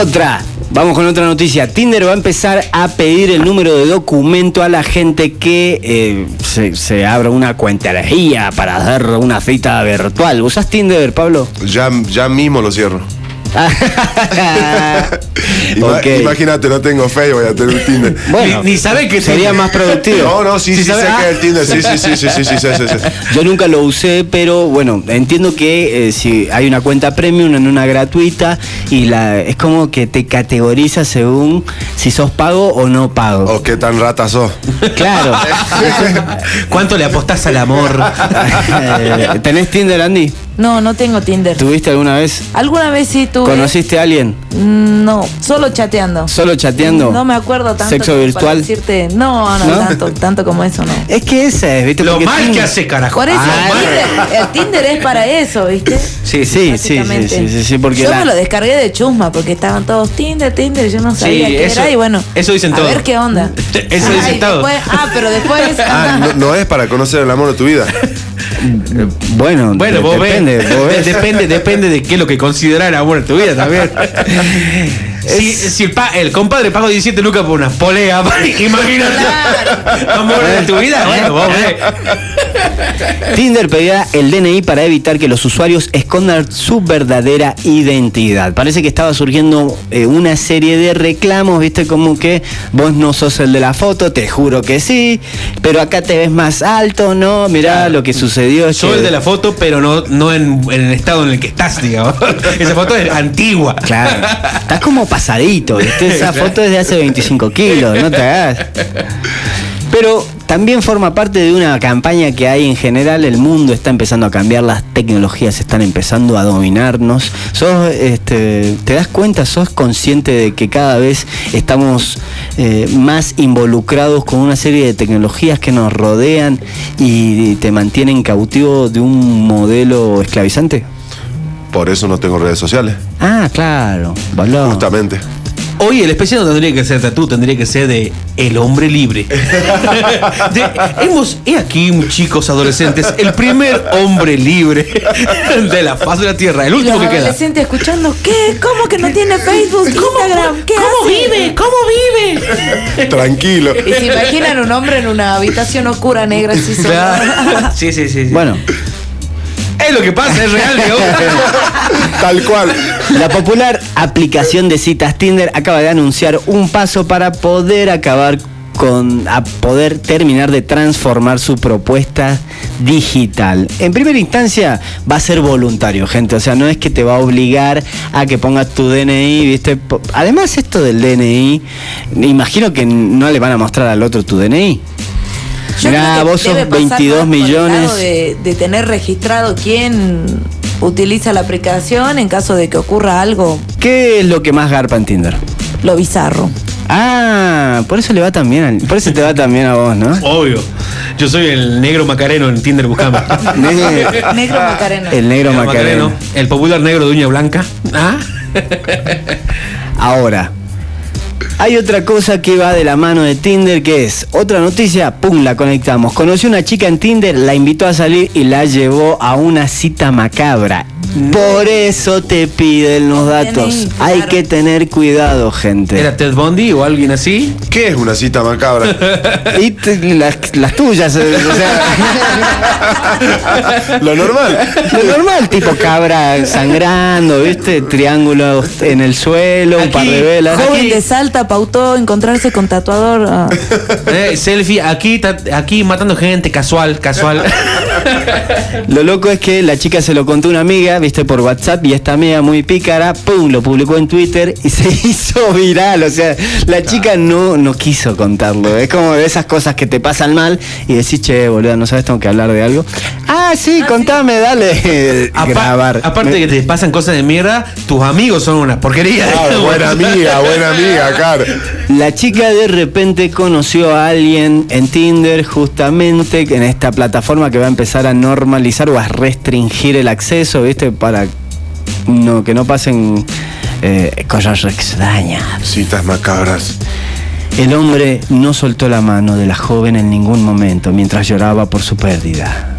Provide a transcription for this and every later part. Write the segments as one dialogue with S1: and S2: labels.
S1: Otra. Vamos con otra noticia. Tinder va a empezar a pedir el número de documento a la gente que eh, se, se abra una cuentería para hacer una cita virtual. ¿Usas Tinder, Pablo?
S2: Ya, ya mismo lo cierro. Ima-. Imagínate, no tengo fe, voy a tener un Tinder.
S1: Bueno,
S3: Ni- ni sabe que
S1: sería más productivo.
S2: No, no, sí,
S3: Sí
S2: sé
S3: ah.
S2: que es el Tinder. Sí, sí, sí, sí, sí, sí, sí, sí, sí.
S1: Yo nunca lo usé, pero bueno, entiendo que eh, si hay una cuenta premium en una gratuita y la es como que te categoriza según si sos pago o no pago.
S2: O qué tan rata sos.
S1: Claro.
S3: ¿Cuánto le apostás al amor?
S1: Eh, ¿Tenés Tinder, Andy?
S4: No, no tengo Tinder.
S1: ¿Tuviste alguna vez?
S4: ¿Alguna vez sí tuve?
S1: ¿Conociste a alguien?
S4: Mm, No, solo chateando.
S1: ¿Solo chateando?
S4: No me acuerdo tanto.
S1: ¿Sexo
S4: como
S1: virtual?
S4: decirte, no, no,
S1: ¿No?
S4: tanto, tanto como eso no.
S1: Es que esa es, ¿viste?
S3: Lo
S1: Porque
S3: mal que hace, carajo.
S4: Por eso
S1: Ah,
S4: el, Tinder, el Tinder es para eso, ¿viste?
S1: Sí, sí, sí, sí, sí, sí, sí, porque
S4: yo
S1: la-
S4: me lo descargué de chusma porque estaban todos Tinder, Tinder, y yo no sabía
S3: Sí,
S4: qué
S3: eso-
S4: era y bueno.
S3: eso dicen
S4: a
S3: todos.
S4: ver qué onda.
S3: Eso
S4: Ah,
S3: dicen todos.
S4: después- ah, pero después.
S2: Ah, no, no es para conocer el amor de tu vida.
S1: Bueno,
S3: Bueno,
S1: de-
S3: vos
S1: depende,
S3: ves,
S1: vos ves.
S3: depende, depende de qué es lo que considerar amor en tu vida también. Si, si el, pa- el compadre pagó 17 lucas por una polea, imagínate. Amor en tu vida, bueno, vos ves.
S1: Tinder pedirá el DNI para evitar que los usuarios escondan su verdadera identidad. Parece que estaba surgiendo eh, una serie de reclamos, viste, como que vos no sos el de la foto, te juro que sí, pero acá te ves más alto, ¿no? Mirá lo que sucedió.
S3: Soy
S1: que-
S3: el de la foto, pero no, no en, en el estado en el que estás, digamos. Esa foto es antigua.
S1: Claro, estás como pasadito. Esa foto es de hace 25 kilos, no te hagas. Pero también forma parte de una campaña que hay en general, el mundo está empezando a cambiar, las tecnologías están empezando a dominarnos. Sos, este, ¿Te das cuenta, sos consciente de que cada vez estamos eh, más involucrados con una serie de tecnologías que nos rodean y te mantienen cautivo de un modelo esclavizante?
S2: Por eso no tengo redes sociales.
S1: Ah, claro, valor.
S2: Justamente.
S3: Hoy el especial no tendría que ser tatú, tendría que ser de El hombre libre. De- hemos, he aquí, chicos adolescentes, el primer hombre libre de la faz de la tierra, el
S4: Y
S3: último
S4: los
S3: que queda.
S4: adolescentes escuchando, ¿qué? ¿Cómo que no tiene Facebook, Instagram? ¿Qué hace?
S3: ¿Cómo vive?
S2: Tranquilo.
S4: Y se imaginan un hombre en una habitación oscura, negra, así solo.
S3: Claro. Sí, sí, sí. sí.
S1: Bueno,
S3: es lo que pasa, es real, digamos.
S2: Tal cual.
S1: La popular aplicación de citas Tinder acaba de anunciar un paso para poder acabar con a poder terminar de transformar su propuesta digital. En primera instancia va a ser voluntario, gente, o sea, no es que te va a obligar a que pongas tu DNI, ¿viste? Además esto del DNI, me imagino que no le van a mostrar al otro tu DNI.
S4: Yo
S1: Mirá,
S4: creo que
S1: vos sos
S4: debe pasar
S1: 22
S4: más por el lado
S1: millones.
S4: De, de tener registrado quién utiliza la aplicación en caso de que ocurra algo,
S1: ¿Qué es lo que más garpa en Tinder?
S4: lo bizarro.
S1: Ah, por eso le va también, al- por eso te va también a vos, ¿no?
S3: Obvio. Yo soy el negro macareno en Tinder buscando.
S4: Negro Macarena.
S1: El negro Macareno.
S3: El popular negro de uña blanca. ¿Ah?
S1: Ahora, hay otra cosa que va de la mano de Tinder que es otra noticia, pum, la conectamos. Conoció una chica en Tinder, la invitó a salir y la llevó a una cita macabra. Por eso te piden los datos. Hay que tener cuidado, gente.
S3: ¿Era Ted Bundy o alguien así?
S2: ¿Qué es una cita macabra?
S1: Y te- las, las tuyas, eh, o sea,
S2: Lo normal.
S1: lo normal, tipo cabra sangrando, ¿viste? Triángulos en el suelo, un par de velas.
S4: Joven
S3: Aquí-
S4: de Salta pautó encontrarse con tatuador. ah.
S3: Eh, selfie, aquí, ta- aquí matando gente, casual, casual.
S1: Lo loco es que la chica se lo contó a una amiga, viste, por WhatsApp, y esta amiga muy pícara, pum, lo publicó en Twitter y se hizo viral. O sea, la chica no, no quiso contarlo. Es como de esas cosas que te pasan mal y decís, che, boludo, ¿no sabes? Tengo que hablar de algo. Ah, sí, contame, dale.
S3: Apa-
S1: Grabar.
S3: Aparte de que te pasan cosas de mierda, tus amigos son una porquería.
S2: Ah, buena amiga, buena amiga, Car.
S1: La chica de repente conoció a alguien en Tinder justamente en esta plataforma que va a empezar a normalizar o a restringir el acceso, ¿viste? Para no, que no pasen eh, cosas extrañas.
S2: Citas macabras.
S1: El hombre no soltó la mano de la joven en ningún momento mientras lloraba por su pérdida.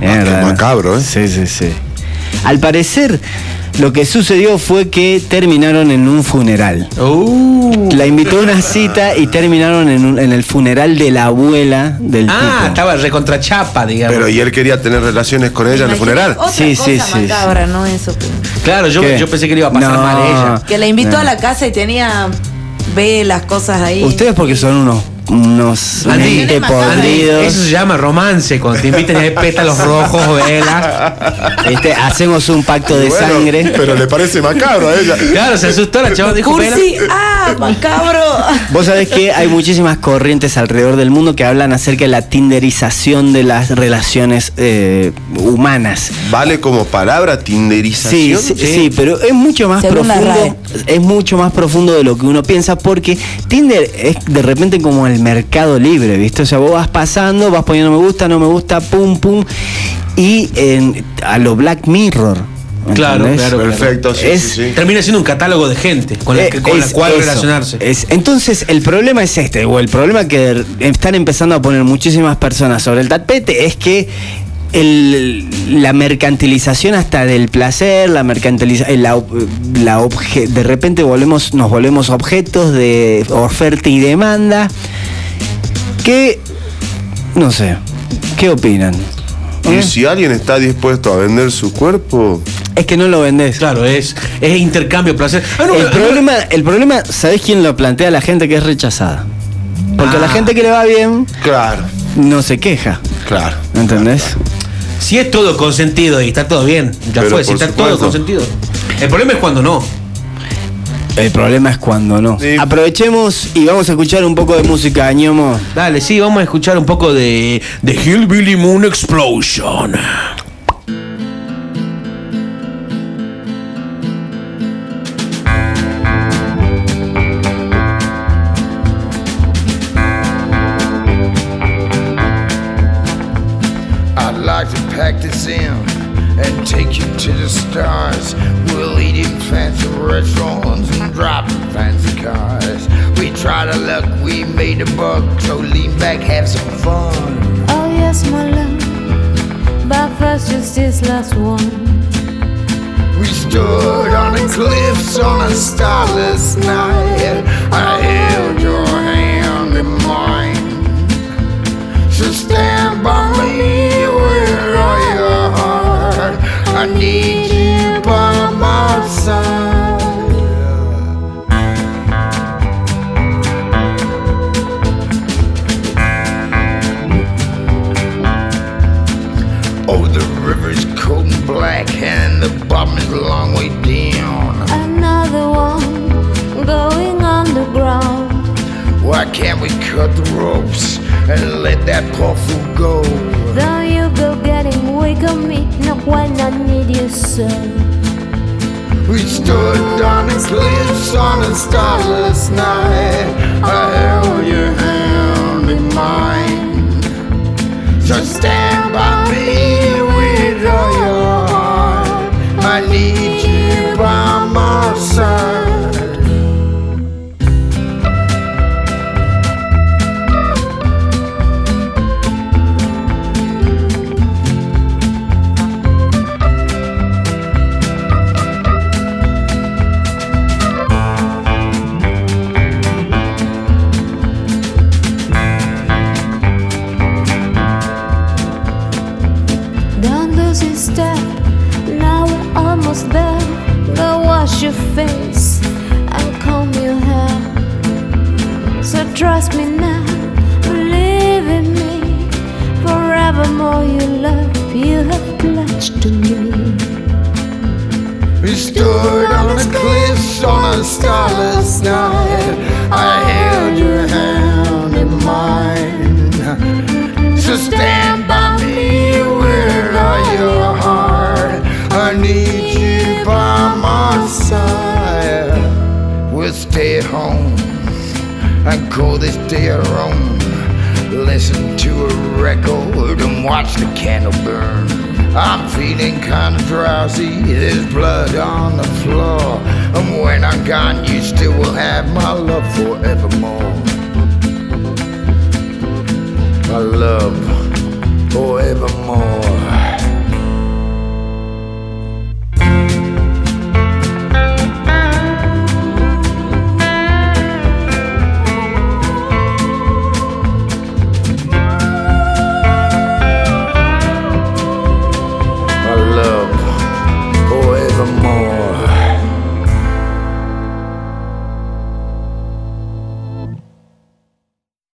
S2: Ah, macabro, ¿eh?
S1: Sí, sí, sí. Al parecer, Lo que sucedió fue que terminaron en un funeral.
S3: Uh.
S1: La invitó a una cita y terminaron en, un- en el funeral de la abuela del
S3: Ah,
S1: tipo.
S3: estaba recontra chapa, digamos.
S2: Pero y él quería tener relaciones con ella en el funeral.
S4: Otra
S1: Sí,
S4: cosa
S1: sí, sí,
S4: macabra, ¿no? Eso. que-
S3: Claro, yo,
S1: ¿Qué?
S3: yo pensé que le iba a pasar
S1: No.
S3: mal a ella.
S4: Que la invitó
S1: No.
S4: a la casa y tenía velas, cosas ahí.
S1: Ustedes porque son unos, unos mente podridos.
S3: Eso se llama romance, cuando te invitan a ver pétalos rojos, velas.
S1: Este, hacemos un pacto de
S2: Bueno,
S1: sangre.
S2: Pero le parece macabro a ella.
S3: Claro, se asustó la chava, dijo
S4: Cursi, ah, macabro.
S1: Vos sabés que hay muchísimas corrientes alrededor del mundo que hablan acerca de la tinderización de las relaciones eh, humanas.
S2: Vale como palabra
S1: Sí,
S2: tinderización.
S1: sí, sí, pero es mucho más
S4: Según la
S1: profundo. Es mucho más profundo de lo que uno piensa porque Tinder es de repente como el mercado libre, ¿viste? O sea, vos vas pasando, vas poniendo me gusta, no me gusta, pum, pum. Y en- a lo Black Mirror.
S3: Claro, claro.
S2: Perfecto, sí,
S1: Es-
S2: sí, sí.
S3: Termina siendo un catálogo de gente con la,
S1: Eh,
S3: que- con la
S1: es
S3: cual
S1: eso,
S3: relacionarse.
S1: es- entonces, el problema es este, o el problema que están empezando a poner muchísimas personas sobre el tapete es que el- la mercantilización hasta del placer, la mercantilización, la, ob- la obje- de repente volvemos, nos volvemos objetos de oferta y demanda, que, no sé, ¿qué opinan?
S2: Y
S1: ¿Eh?
S2: si alguien está dispuesto a vender su cuerpo,
S1: Es que no lo vendés.
S3: Claro, es, es intercambio placer. Ah, no,
S1: El
S3: ah,
S1: problema, el problema, ¿sabés quién lo plantea? La gente que es rechazada. Porque
S3: Ah.
S1: la gente que le va bien
S2: claro,
S1: no se queja.
S2: claro.
S1: ¿Entendés?
S3: Si es todo consentido y está todo bien, ya
S2: Pero
S3: fue, si está todo
S2: supuesto.
S3: consentido. El problema es cuando no.
S1: El problema es cuando no.
S2: Sí.
S1: Aprovechemos y vamos a escuchar un poco de música, ñomo.
S3: Dale, sí, vamos a escuchar un poco de, de Hillbilly Moon Explosion.
S5: Take you to the stars. We'll eat in fancy restaurants and drive in fancy cars. We tried our luck, we made a buck, so lean back, have some fun.
S6: Oh yes, my love. But first, just this last one.
S5: We stood on the cliffs on a starless night. I held your need you by my side. Oh, the river's cold and black, and the bottom is a long way down.
S6: Another one going underground.
S5: Why can't we cut the ropes and let that poor fool go?
S6: Though you go getting weak on me, not when I need you so.
S5: We stood on the cliffs on a starless night. I held your hand in mine. So stand by
S6: trust me now, believe in me. Forevermore, you love you have pledged to me.
S5: We stood on the cliffs on a starless night. I held your this day our own. Listen to a record and watch the candle burn. I'm feeling kinda drowsy, there's blood on the floor. And when I'm gone, you still will have my love forevermore. My love forevermore.